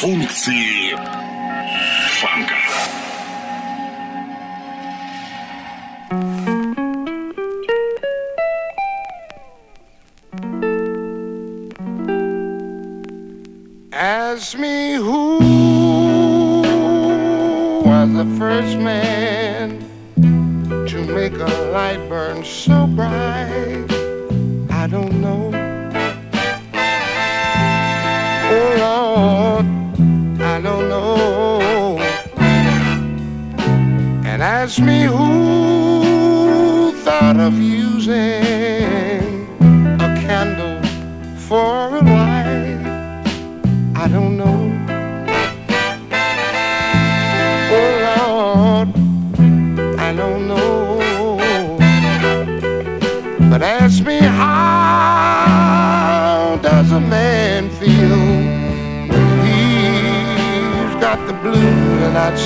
Функции фанка. Ask me who was the first man to make a light burn so bright.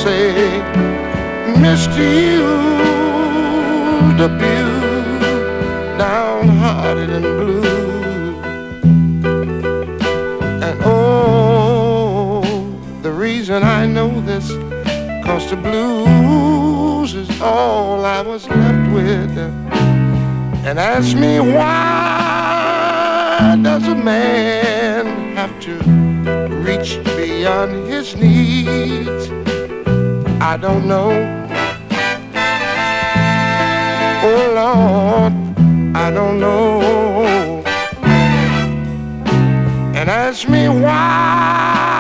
Say, Mr. You, the blue, downhearted and blue. And oh, the reason I know this, cause the blues is all I was left with. And ask me why does a man have to reach beyond his needs? I don't know. Oh Lord, I don't know and ask me why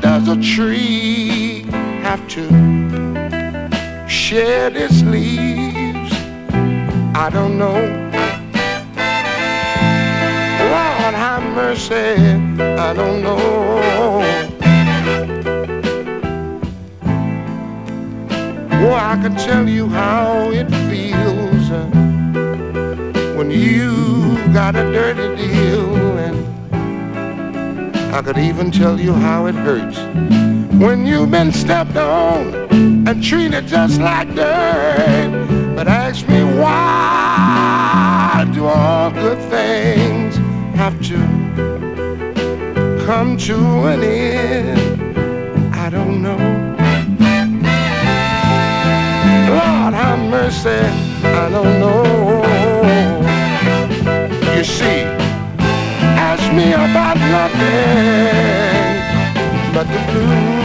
does a tree have to shed its leaves? I don't know. Lord, have mercy, I don't know. Oh, I can tell you how it feels uh, when you got a dirty deal and I could even tell you how it hurts when you've been stepped on and treated just like dirt. But ask me why do all good things have to come to an end? I don't know. Lord have mercy, I don't know. You see, ask me about nothing but the blues.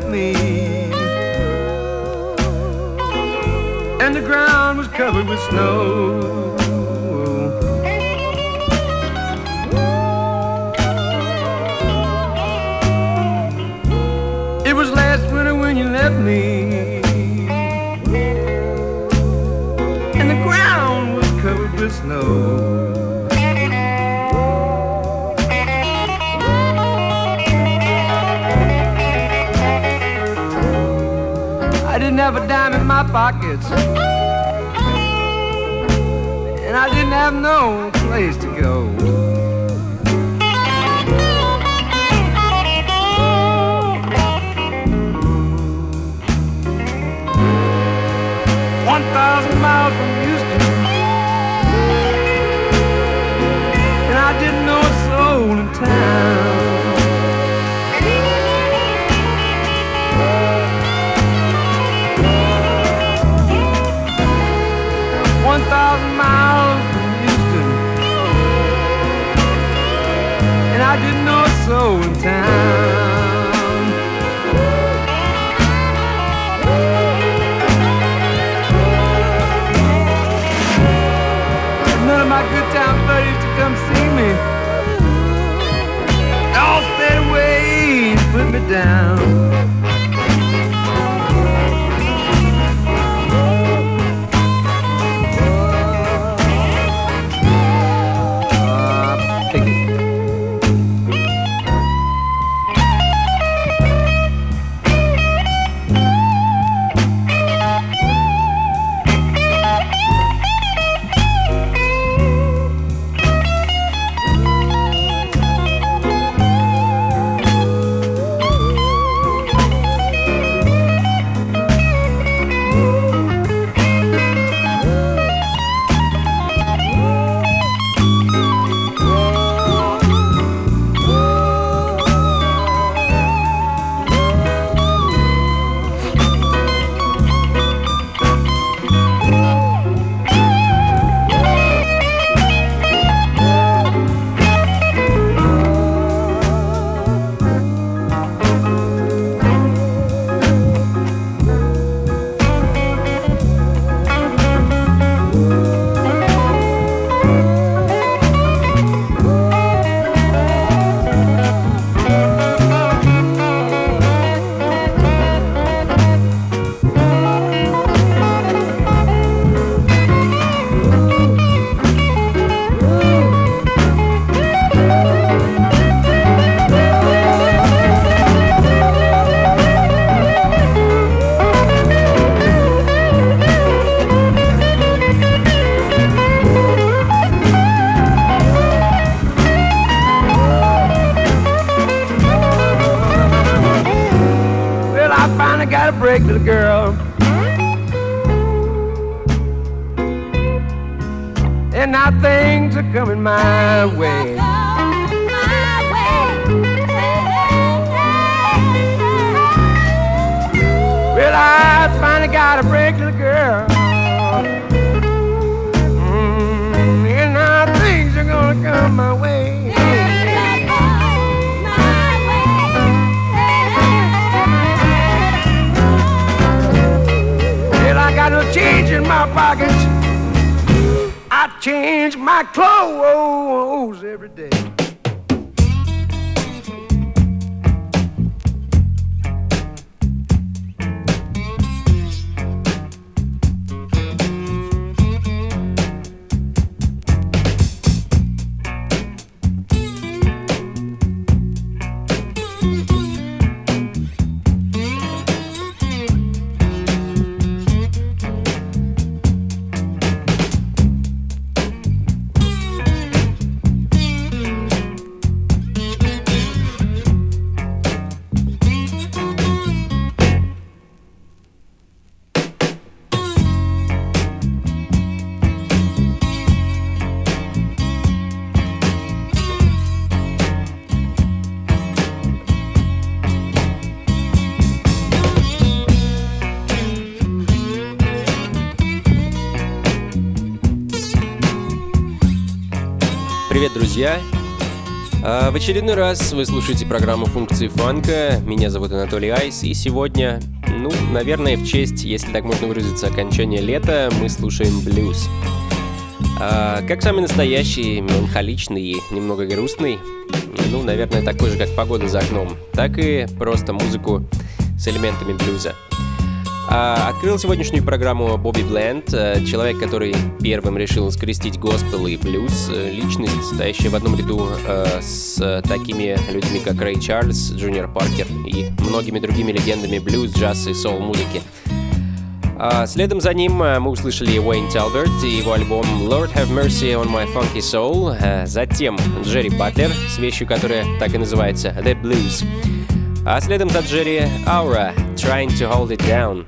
Left me. And the ground was covered with snow. Clothes every day. Друзья! А, В очередной раз вы слушаете программу «Функции фанка». Меня зовут Анатолий Айс, и сегодня, ну, наверное, в честь, если так можно выразиться, окончания лета, мы слушаем блюз. А, как самый настоящий, меланхоличный и немного грустный, ну, наверное, такой же, как погода за окном, так и просто музыку с элементами блюза. А, Открыл сегодняшнюю программу Бобби Бленд, э, человек, который первым решил скрестить госпел и блюз, э, личность, стоящая в одном ряду э, с такими людьми, как Рэй Чарльз, Джуниор Паркер и многими другими легендами блюз, джаз и соул-музыки. А, Следом за ним мы услышали Уэйн Талберт и его альбом Lord Have Mercy on My Funky Soul. Затем Джерри Батлер с вещью, которая так и называется The Blues. А следом за Джерри Aura Trying to Hold It Down.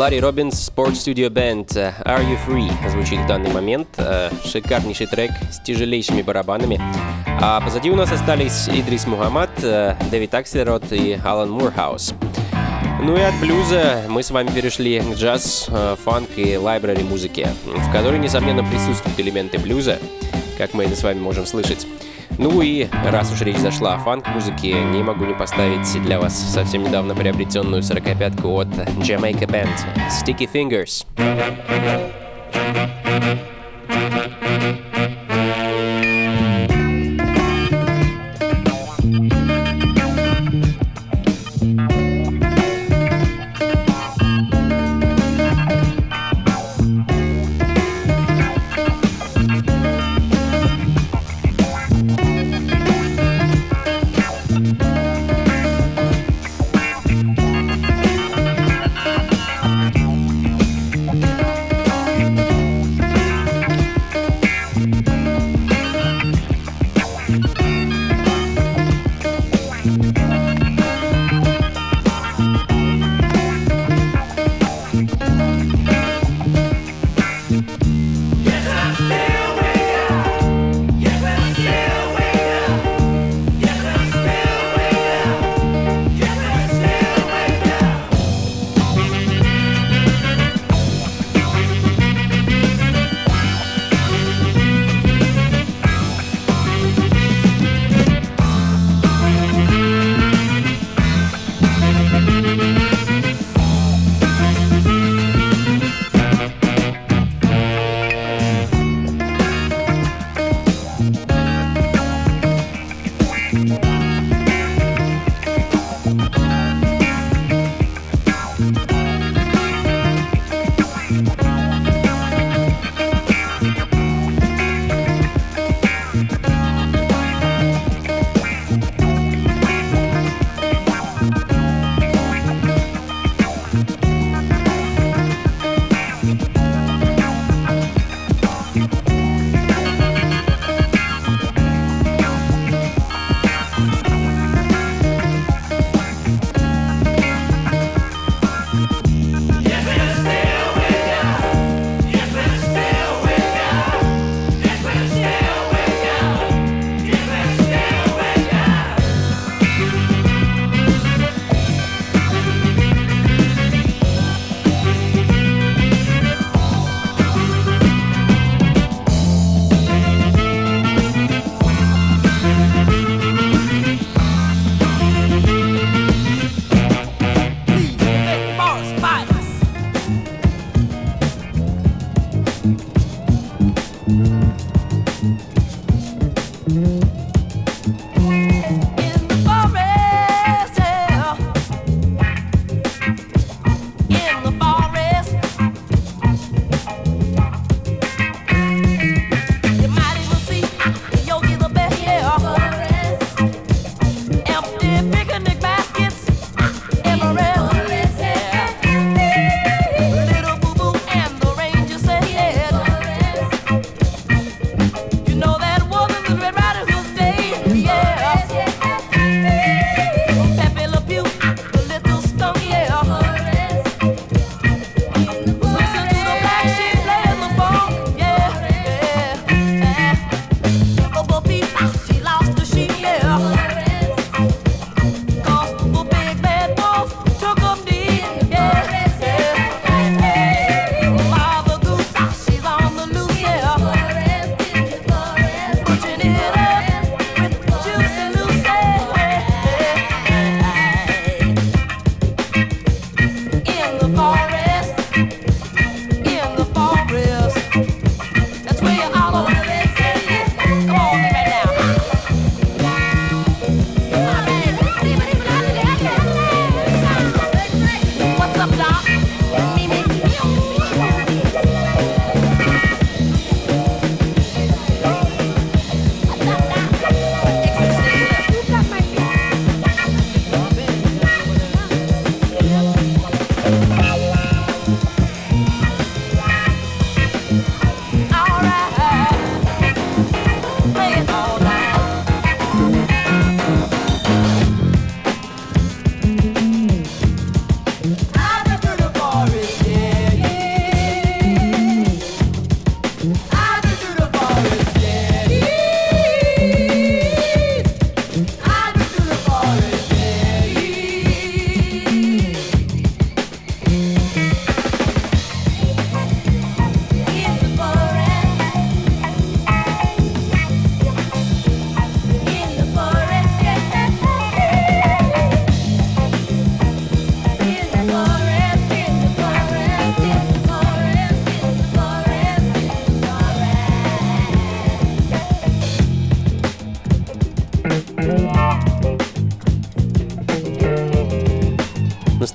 Ларри Робинс Sport Studio Band Are You Free звучит в данный момент. Э, шикарнейший трек с тяжелейшими барабанами. А позади у нас остались Идрис Мухаммад, э, Дэвид Аксельрод и Алан Мурхаус. Ну и от блюза мы с вами перешли к джаз, э, фанк и library музыке, в которой, несомненно, присутствуют элементы блюза, как мы это с вами можем слышать. Ну и раз уж речь зашла о фанк-музыке, не могу не поставить для вас совсем недавно приобретенную 45-ку от Jamaica Band Sticky Fingers.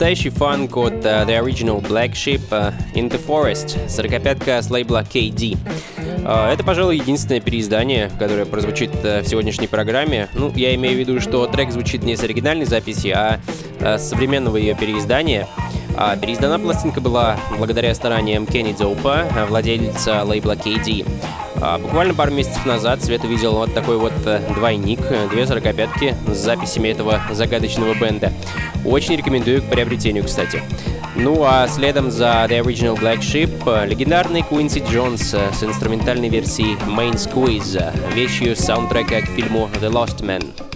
Настоящий фанк от uh, The Original Black Sheep uh, In The Forest, 45-ка с лейбла KD. Uh, это, пожалуй, единственное переиздание, которое прозвучит uh, в сегодняшней программе. Ну, я имею в виду, что трек звучит не с оригинальной записи, а uh, современного ее переиздания. А переиздана пластинка была благодаря стараниям Кенни Дзоупа, владельца лейбла KD. А буквально пару месяцев назад Свет увидел вот такой вот э, двойник, э, две сорокопятки с записями этого загадочного бенда. Очень рекомендую к приобретению, кстати. Ну а следом за The Original Black Sheep э, легендарный Куинси Джонс с инструментальной версией Main Squeeze, вещью саундтрека к фильму The Lost Man.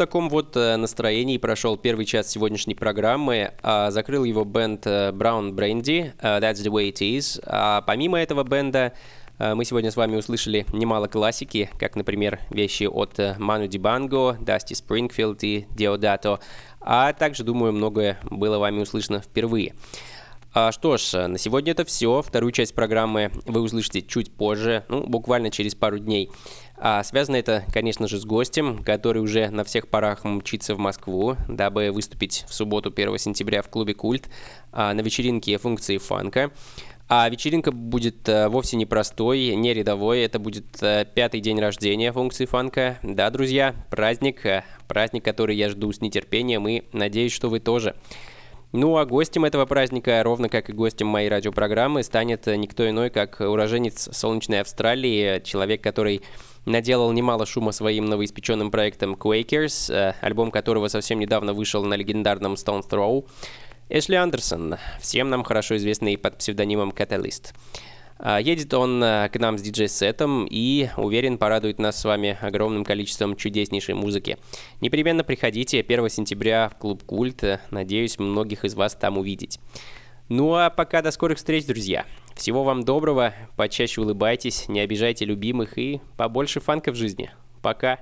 Таком вот э, настроении прошел первый час сегодняшней программы. А, закрыл его бенд э, Brown Brandy, uh, That's the way it is. А помимо этого бенда э, мы сегодня с вами услышали немало классики, как, например, вещи от Ману Дибанго, Дасти Спрингфилд и Диодато, а также, думаю, многое было вами услышано впервые. А, что ж, на сегодня это все. Вторую часть программы вы услышите чуть позже, ну, буквально через пару дней. А связано это, конечно же, с гостем, который уже на всех парах мчится в Москву, дабы выступить в субботу 1 сентября в клубе «Культ» а, на вечеринке функции фанка. А вечеринка будет а, вовсе не простой, не рядовой. Это будет а, пятый день рождения функции фанка. Да, друзья, праздник, а, праздник, который я жду с нетерпением и надеюсь, что вы тоже. Ну а гостем этого праздника, ровно как и гостем моей радиопрограммы, станет никто иной, как уроженец солнечной Австралии, человек, который наделал немало шума своим новоиспеченным проектом Quakers, э, альбом которого совсем недавно вышел на легендарном Stone Throw. Эшли Андерсон, всем нам хорошо известный под псевдонимом Catalyst. А, едет он э, к нам с диджей-сетом и, уверен, порадует нас с вами огромным количеством чудеснейшей музыки. Непременно приходите 1 сентября в клуб Культ. Надеюсь, многих из вас там увидеть. Ну а пока до скорых встреч, друзья. Всего вам доброго, почаще улыбайтесь, не обижайте любимых и побольше фанка в жизни. Пока.